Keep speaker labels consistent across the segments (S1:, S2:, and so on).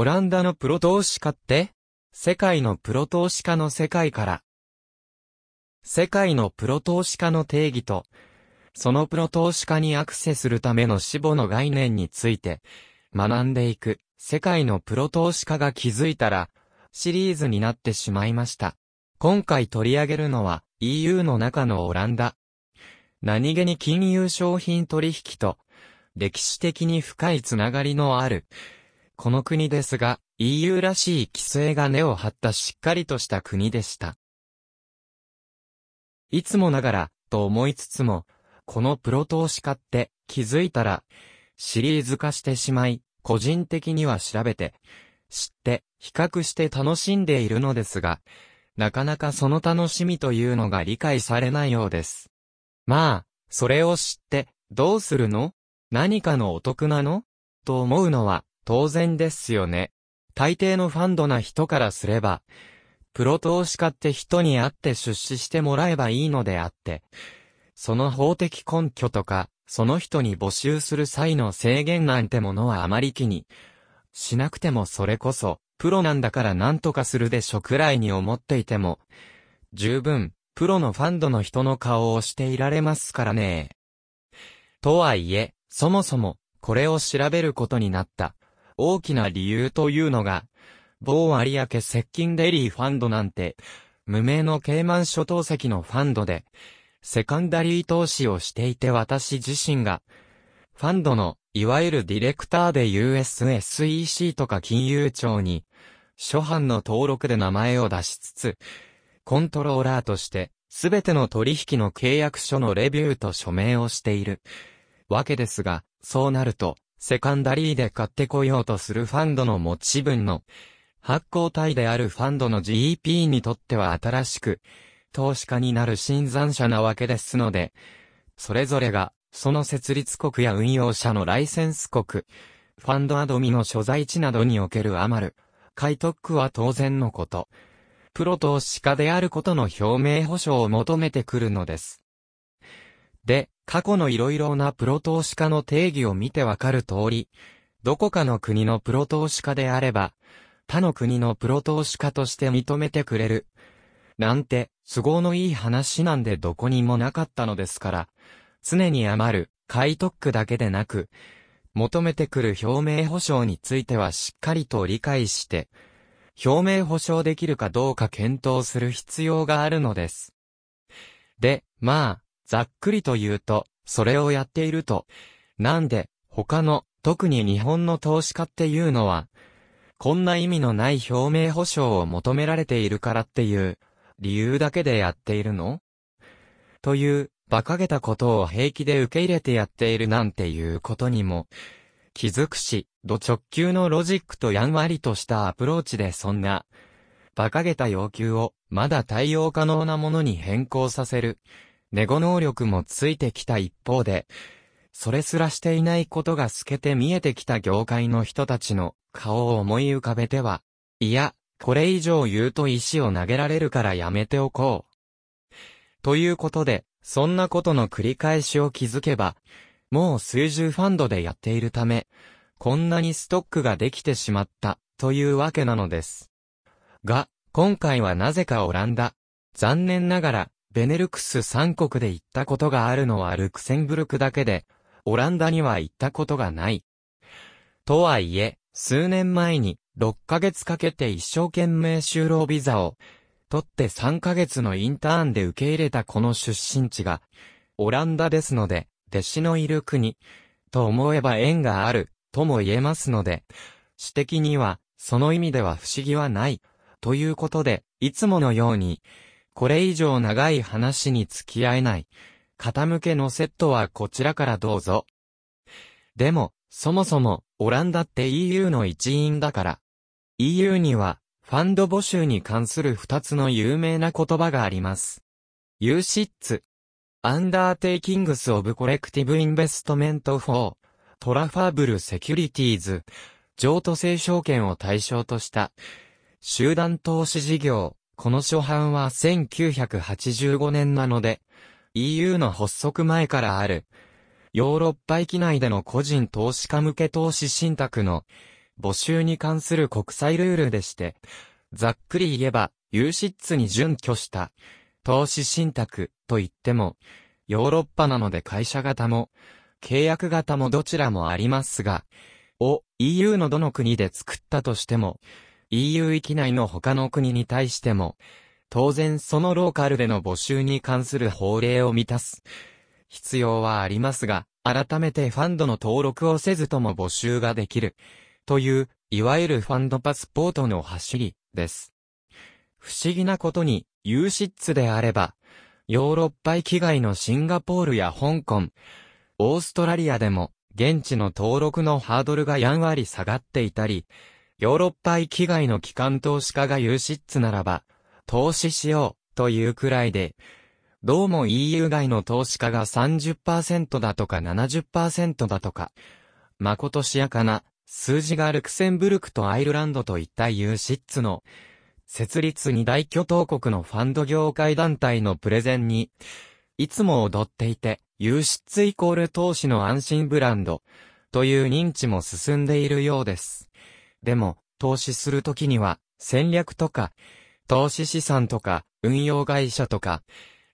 S1: オランダのプロ投資家って？世界のプロ投資家の世界から。世界のプロ投資家の定義と、そのプロ投資家にアクセスするための死母の概念について学んでいく世界のプロ投資家が気づいたらシリーズになってしまいました。今回取り上げるのは EU の中のオランダ。何気に金融商品取引と歴史的に深いつながりのあるこの国ですが、EU らしい規制が根を張ったしっかりとした国でした。いつもながら、と思いつつも、このプロ投資家って気づいたら、シリーズ化してしまい、個人的には調べて、知って、比較して楽しんでいるのですが、なかなかその楽しみというのが理解されないようです。まあ、それを知って、どうするの？何かのお得なの？と思うのは、当然ですよね。大抵のファンドな人からすれば、プロ投資家って人に会って出資してもらえばいいのであって、その法的根拠とか、その人に募集する際の制限なんてものはあまり気にしなくてもそれこそ、プロなんだから何とかするでしょくらいに思っていても、十分、プロのファンドの人の顔をしていられますからね。とはいえ、そもそも、これを調べることになった大きな理由というのが、某有明接近デリーファンドなんて、無名のケイマン諸島籍のファンドで、セカンダリー投資をしていて私自身が、ファンドの、いわゆるディレクターで USSEC とか金融庁に、初版の登録で名前を出しつつ、コントローラーとして、すべての取引の契約書のレビューと署名をしている。わけですが、そうなると、セカンダリーで買ってこようとするファンドの持ち分の発行体であるファンドの GP にとっては新しく投資家になる新参者なわけですので、それぞれがその設立国や運用者のライセンス国、ファンドアドミの所在地などにおける余る、買得は当然のこと。プロ投資家であることの表明保証を求めてくるのです。で、過去の色々なプロ投資家の定義を見てわかる通り、どこかの国のプロ投資家であれば、他の国のプロ投資家として認めてくれる。なんて、都合のいい話なんでどこにもなかったのですから、常に余る、買い特区だけでなく、求めてくる表明保証についてはしっかりと理解して、表明保証できるかどうか検討する必要があるのです。で、まあ、ざっくりと言うと、それをやっていると、なんで、他の、特に日本の投資家っていうのは、こんな意味のない表明保証を求められているからっていう、理由だけでやっているの？という、馬鹿げたことを平気で受け入れてやっているなんていうことにも、気づくし、ド直球のロジックとやんわりとしたアプローチでそんな、馬鹿げた要求を、まだ対応可能なものに変更させる。ネゴ能力もついてきた一方で、それすらしていないことが透けて見えてきた業界の人たちの顔を思い浮かべては、いや、これ以上言うと石を投げられるからやめておこう。ということで、そんなことの繰り返しを気づけば、もう数十ファンドでやっているため、こんなにストックができてしまった、というわけなのです。が、今回はなぜかオランダ。残念ながら、ベネルクス3国で行ったことがあるのはルクセンブルクだけで、オランダには行ったことがない。とはいえ、数年前に6ヶ月かけて一生懸命就労ビザを取って3ヶ月のインターンで受け入れたこの出身地がオランダですので、弟子のいる国と思えば縁があるとも言えますので、私的にはその意味では不思議はないということで、いつものようにこれ以上長い話に付き合えない。傾けのセットはこちらからどうぞ。でも、そもそも、オランダって EU の一員だから。EU には、ファンド募集に関する二つの有名な言葉があります。 UCITS。 Undertakings of Collective Investment for。 Transferable Securities。譲渡性証券を対象とした。集団投資事業。この初版は1985年なので、EU の発足前からある、ヨーロッパ域内での個人投資家向け投資信託の募集に関する国際ルールでして、ざっくり言えば、有失に準拠した、投資信託と言っても、ヨーロッパなので会社型も、契約型もどちらもありますが、を EU のどの国で作ったとしても、EU 域内の他の国に対しても、当然そのローカルでの募集に関する法令を満たす必要はありますが、改めてファンドの登録をせずとも募集ができるという、いわゆるファンドパスポートの走りです。不思議なことに、有失であれば、ヨーロッパ域外のシンガポールや香港、オーストラリアでも、現地の登録のハードルがやんわり下がっていたり、ヨーロッパ域外の機関投資家が有資質ならば、投資しようというくらいで、どうも EU 外の投資家が30%だとか70%だとか、まことしやかな数字がルクセンブルクとアイルランドといった有資質の設立二大巨頭国のファンド業界団体のプレゼンに、いつも踊っていて、輸出イコール投資の安心ブランドという認知も進んでいるようです。でも、投資するときには戦略とか、投資資産とか、運用会社とか、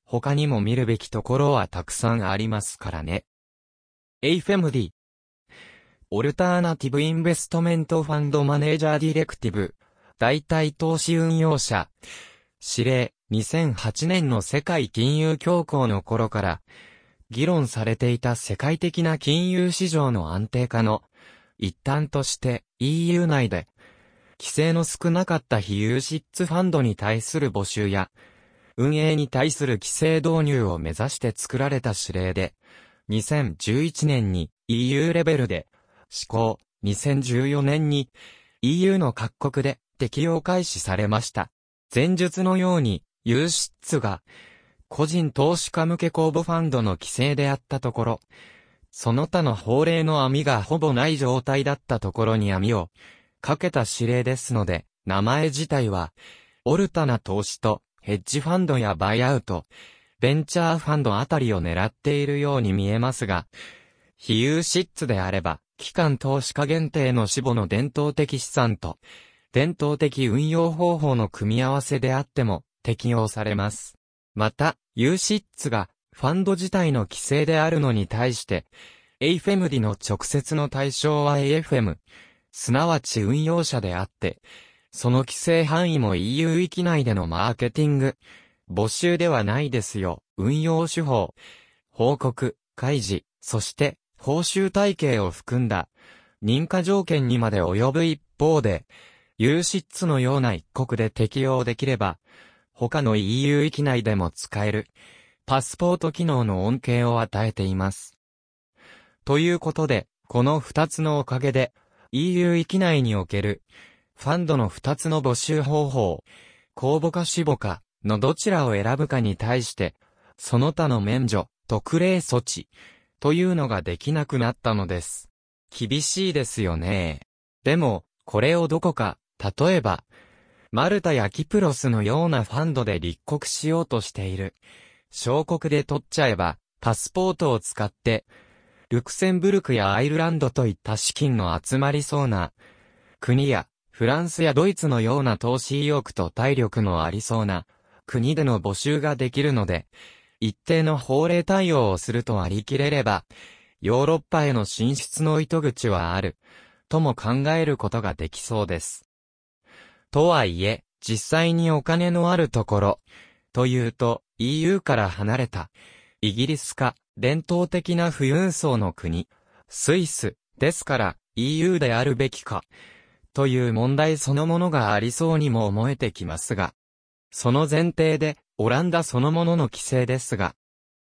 S1: 他にも見るべきところはたくさんありますからね。AIFMD Alternative Investment Fund Manager Directive。代替投資運用者。指令。2008年の世界金融恐慌の頃から議論されていた世界的な金融市場の安定化の一端として EU 内で規制の少なかった非 UCITS ファンドに対する募集や運営に対する規制導入を目指して作られた指令で2011年に EU レベルで施行2014年に EU の各国で適用開始されました。前述のように、有出が個人投資家向け公募ファンドの規制であったところ、その他の法令の網がほぼない状態だったところに網をかけた指令ですので、名前自体は、オルタナ投資とヘッジファンドやバイアウト、ベンチャーファンドあたりを狙っているように見えますが、非有失ッツであれば、機関投資家限定の死母の伝統的資産と、伝統的運用方法の組み合わせであっても適用されます。また、有資ッがファンド自体の規制であるのに対して、AFMD の直接の対象は AFM、すなわち運用者であって、その規制範囲も EU 域内でのマーケティング、募集ではないですよ、運用手法、報告、開示、そして報酬体系を含んだ。認可条件にまで及ぶ一方で、有資ッツのような一国で適用できれば、他の EU 域内でも使える、パスポート機能の恩恵を与えています。ということで、この二つのおかげで、EU 域内における、ファンドの二つの募集方法、公募か死母か、のどちらを選ぶかに対して、その他の免除、特例措置、というのができなくなったのです。厳しいですよね。でも、これをどこか、例えば、マルタやキプロスのようなファンドで立国しようとしている。小国で取っちゃえば、パスポートを使って、ルクセンブルクやアイルランドといった資金の集まりそうな国やフランスやドイツのような投資意欲と体力のありそうな国での募集ができるので、一定の法令対応をすると割り切れれば、ヨーロッパへの進出の糸口はある、とも考えることができそうです。とはいえ、実際にお金のあるところ、というと EU から離れた、イギリスか伝統的な富裕層の国、スイス、ですから EU であるべきか、という問題そのものがありそうにも思えてきますが、その前提で、オランダそのものの規制ですが、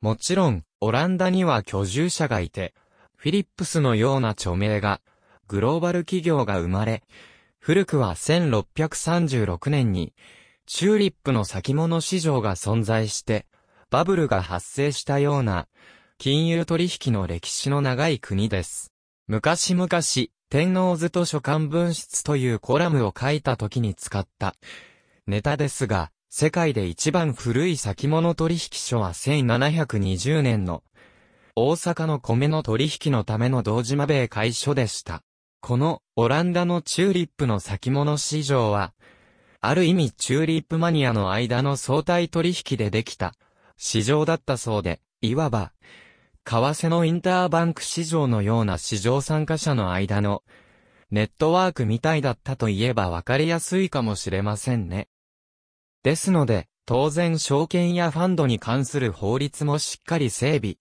S1: もちろん、オランダには居住者がいて、フィリップスのような著名が、グローバル企業が生まれ、古くは1636年に、チューリップの先物市場が存在して、バブルが発生したような、金融取引の歴史の長い国です。昔々、天皇図図書館文室というコラムを書いた時に使ったネタですが、世界で一番古い先物取引所は1720年の大阪の米の取引のための道島米会所でした。このオランダのチューリップの先物市場は、ある意味チューリップマニアの間の相対取引でできた市場だったそうで、いわば、為替のインターバンク市場のような市場参加者の間のネットワークみたいだったと言えばわかりやすいかもしれませんね。ですので、当然証券やファンドに関する法律もしっかり整備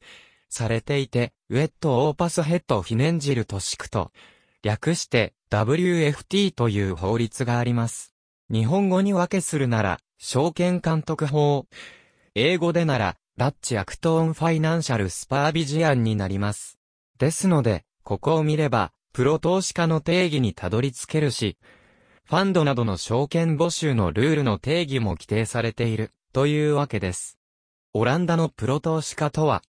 S1: されていて、ウェットオーパスヘッドフィネンジルトシクと、略して WFT という法律があります。日本語に訳するなら、証券監督法。英語でなら、 Dutch Act on Financial Supervision になります。ですので、ここを見れば、プロ投資家の定義にたどり着けるし、ファンドなどの証券募集のルールの定義も規定されている、というわけです。オランダのプロ投資家とは、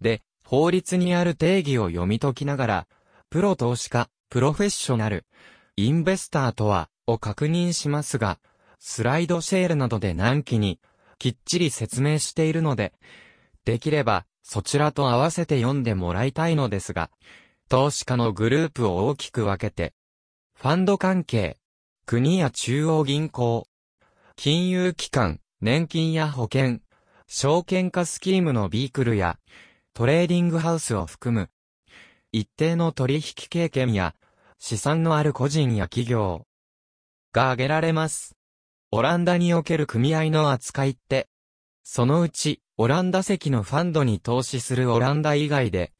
S1: で、法律にある定義を読み解きながら、プロ投資家、プロフェッショナル、インベスターとは、を確認しますが、スライドシェールなどで何期に、きっちり説明しているので、できれば、そちらと合わせて読んでもらいたいのですが、投資家のグループを大きく分けて、ファンド関係、国や中央銀行、金融機関、年金や保険、証券化スキームのビークルや、トレーディングハウスを含む、一定の取引経験や、資産のある個人や企業が挙げられます。オランダにおける組合の扱いって、そのうち、オランダ籍のファンドに投資するオランダ以外で、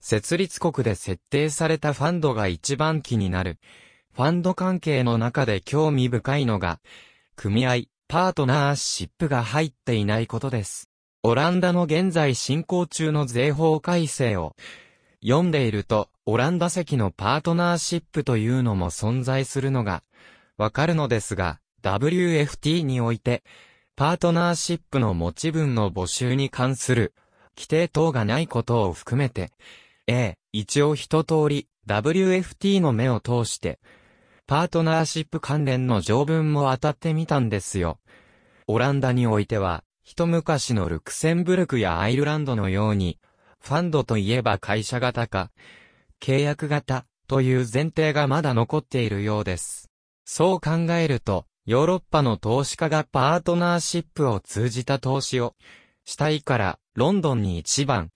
S1: 設立国で設定されたファンドが一番気になる。ファンド関係の中で興味深いのが、組合、パートナーシップが入っていないことです。オランダの現在進行中の税法改正を読んでいると、オランダ籍のパートナーシップというのも存在するのがわかるのですが、WFT において、パートナーシップの持ち分の募集に関する規定等がないことを含めて、A、一応一通り WFT の目を通して、パートナーシップ関連の条文も当たってみたんですよ。オランダにおいては、一昔のルクセンブルクやアイルランドのように、ファンドといえば会社型か、契約型という前提がまだ残っているようです。そう考えると、ヨーロッパの投資家がパートナーシップを通じた投資をしたいから、ロンドンに一番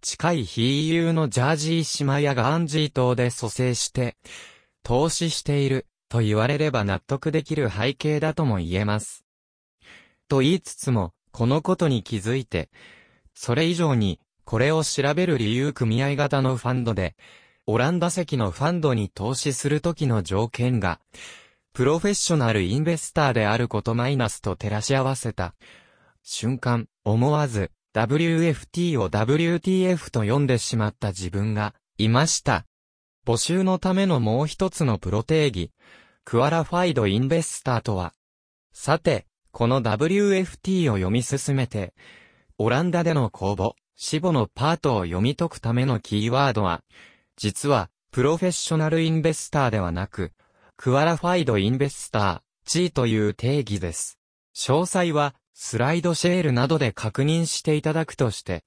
S1: 近い非 EU のジャージー島やガンジー島で蘇生して、投資していると言われれば納得できる背景だとも言えます。と言いつつも、このことに気づいて、それ以上に、これを調べる理由組合型のファンドで、オランダ籍のファンドに投資するときの条件が、プロフェッショナルインベスターであることマイナスと照らし合わせた瞬間、思わず WFT を WTF と読んでしまった自分がいました。募集のためのもう一つのプロ定義、クアラファイドインベスターとは。さて、この WFT を読み進めて、オランダでの公募、死母のパートを読み解くためのキーワードは、実は、プロフェッショナルインベスターではなく、クアラファイドインベスター、地位という定義です。詳細は、スライドシェールなどで確認していただくとして、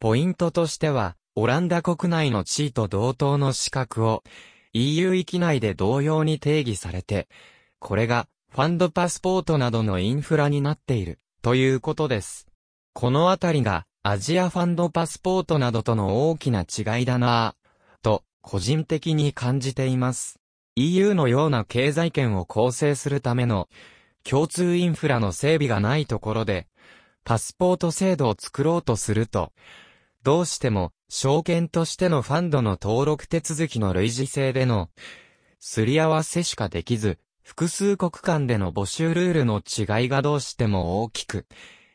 S1: ポイントとしては、オランダ国内の地位と同等の資格を EU 域内で同様に定義されて、これがファンドパスポートなどのインフラになっているということです。このあたりがアジアファンドパスポートなどとの大きな違いだなぁ、と個人的に感じています。EU のような経済圏を構成するための共通インフラの整備がないところで、パスポート制度を作ろうとすると、どうしても証券としてのファンドの登録手続きの類似性でのすり合わせしかできず、複数国間での募集ルールの違いがどうしても大きく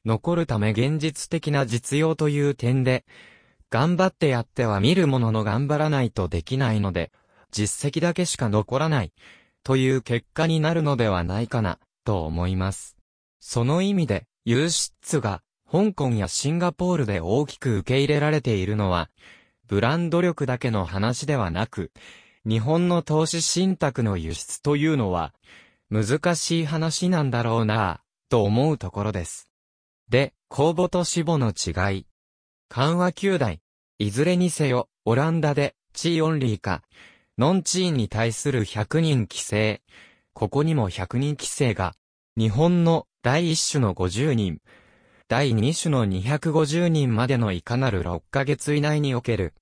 S1: 残るため現実的な実用という点で、頑張ってやっては見るものの頑張らないとできないので、実績だけしか残らない、という結果になるのではないかな、と思います。その意味で、輸出が、香港やシンガポールで大きく受け入れられているのは、ブランド力だけの話ではなく、日本の投資信託の輸出というのは、難しい話なんだろうなぁ、と思うところです。で、公募と死母の違い。緩和9代。いずれにせよ、オランダで、チーオンリーか、ノンチーンに対する100人規制。ここにも100人規制が、日本の第1種の50人、第2種の250人までのいかなる6ヶ月以内における、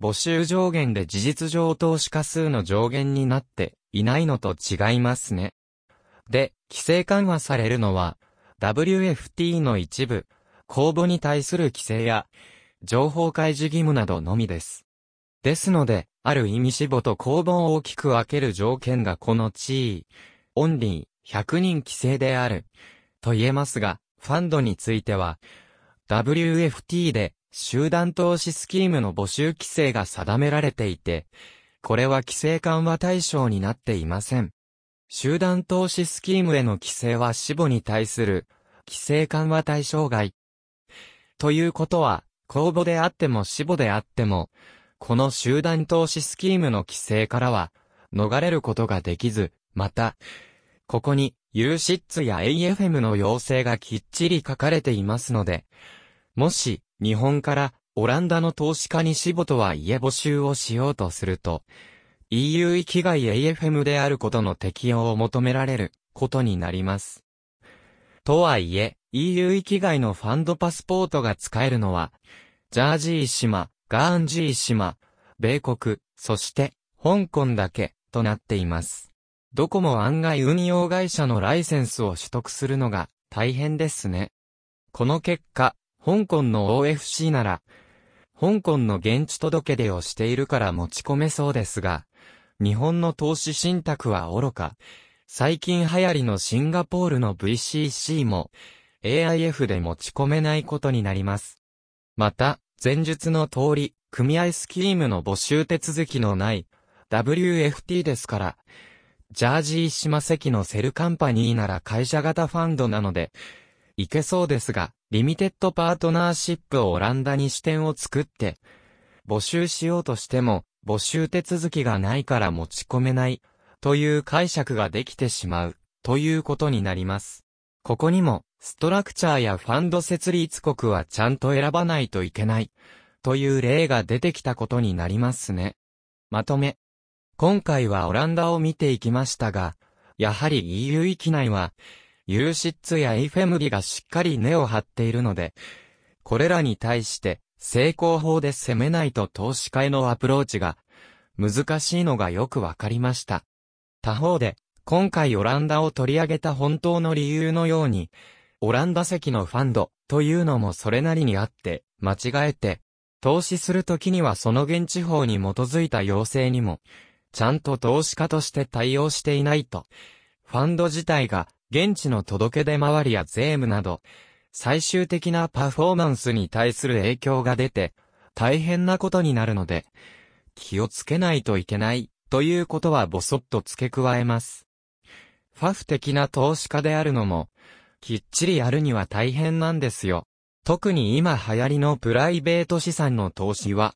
S1: 募集上限で事実上投資家数の上限になっていないのと違いますね。で、規制緩和されるのは、WFT の一部、公募に対する規制や、情報開示義務などのみです。ですので、ある意味死母と公募を大きく分ける条件がこの地位、オンリー、100人規制である、と言えますが、ファンドについては、WFT で集団投資スキームの募集規制が定められていて、これは規制緩和対象になっていません。集団投資スキームへの規制は死母に対する規制緩和対象外。ということは、公募であっても死母であっても、この集団投資スキームの規制からは、逃れることができず、また、ここに、ユーシッツや AFM の要請がきっちり書かれていますので、もし、日本からオランダの投資家に死母とはいえ募集をしようとすると、EU 域外 AFM であることの適用を求められることになります。とはいえ、EU 域外のファンドパスポートが使えるのは、ジャージー島、ガーンジー島、米国、そして香港だけとなっています。どこも案外運用会社のライセンスを取得するのが大変ですね。この結果、香港の OFC なら、香港の現地届出をしているから持ち込めそうですが、日本の投資信託は愚か、最近流行りのシンガポールの VCC も AIF で持ち込めないことになります。また、前述の通り、組合スキームの募集手続きのない WFT ですから、ジャージー島関のセルカンパニーなら会社型ファンドなので、いけそうですが、リミテッドパートナーシップをオランダに支店を作って、募集しようとしても、募集手続きがないから持ち込めない、という解釈ができてしまう、ということになります。ここにも、ストラクチャーやファンド設立国はちゃんと選ばないといけない、という例が出てきたことになりますね。まとめ。今回はオランダを見ていきましたが、やはり EU 域内は、ユーシッツやエイフェムリがしっかり根を張っているので、これらに対して成功法で攻めないと投資家へのアプローチが難しいのがよくわかりました。他方で、今回オランダを取り上げた本当の理由のように、オランダ籍のファンドというのもそれなりにあって、間違えて、投資するときにはその現地法に基づいた要請にも、ちゃんと投資家として対応していないと、ファンド自体が現地の届け出回りや税務など、最終的なパフォーマンスに対する影響が出て、大変なことになるので、気をつけないといけない、ということはぼそっと付け加えます。ファフ的な投資家であるのも、きっちりやるには大変なんですよ。特に今流行りのプライベート資産の投資は、